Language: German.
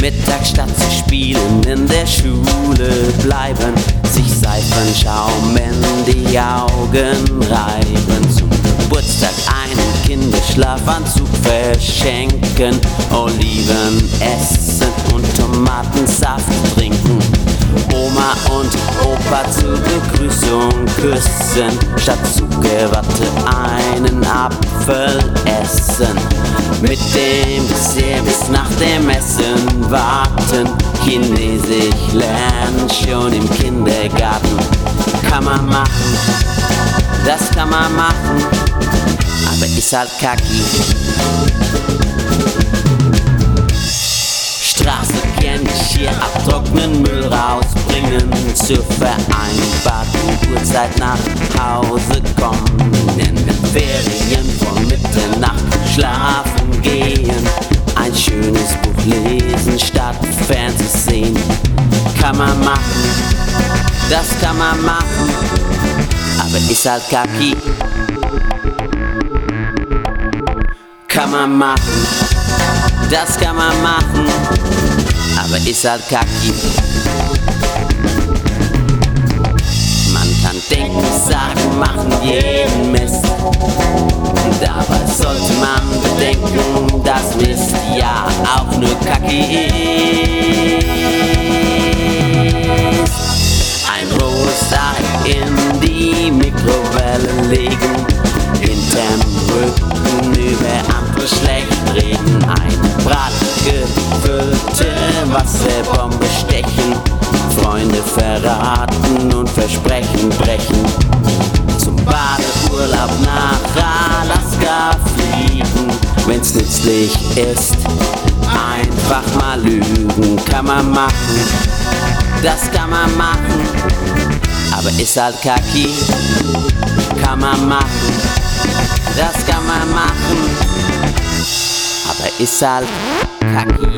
Mittag statt zu spielen in der Schule bleiben, sich Seifenschaum in die Augen reiben, zum Geburtstag einen Kinderschlafanzug verschenken, Oliven essen und Tomatensaft trinken. Opa zur Begrüßung küssen, statt Zuckerwatte einen Apfel essen. Mit dem Dessert bis nach dem Essen warten, Chinesisch lernen schon im Kindergarten. Kann man machen, das kann man machen, aber ist halt kacki. Straße kennen, Geschirr abtrocknen, Müll rausbringen, zur vereinbarten Uhrzeit nach Hause kommen. In den Ferien von Mitternacht schlafen gehen, ein schönes Buch lesen statt Fernsehsehen. Kann man machen, das kann man machen, aber ist halt kacki. Kann man machen, das kann man machen, aber ist halt kacki. Denken, sagen, machen jeden Mist. Dabei sollte man bedenken, dass Mist ja auch nur kacki ist. Ein rohes Ei in die Mikrowelle legen, hinterm Rücken über andere schlecht reden, ein bratgefüllte Wasserbombe stechen, Freunde verraten Versprechen brechen. Zum Badeurlaub nach Alaska fliegen, wenn's nützlich ist, einfach mal lügen, kann man machen, das kann man machen, aber ist halt kacki, kann man machen, das kann man machen, aber ist halt kacki.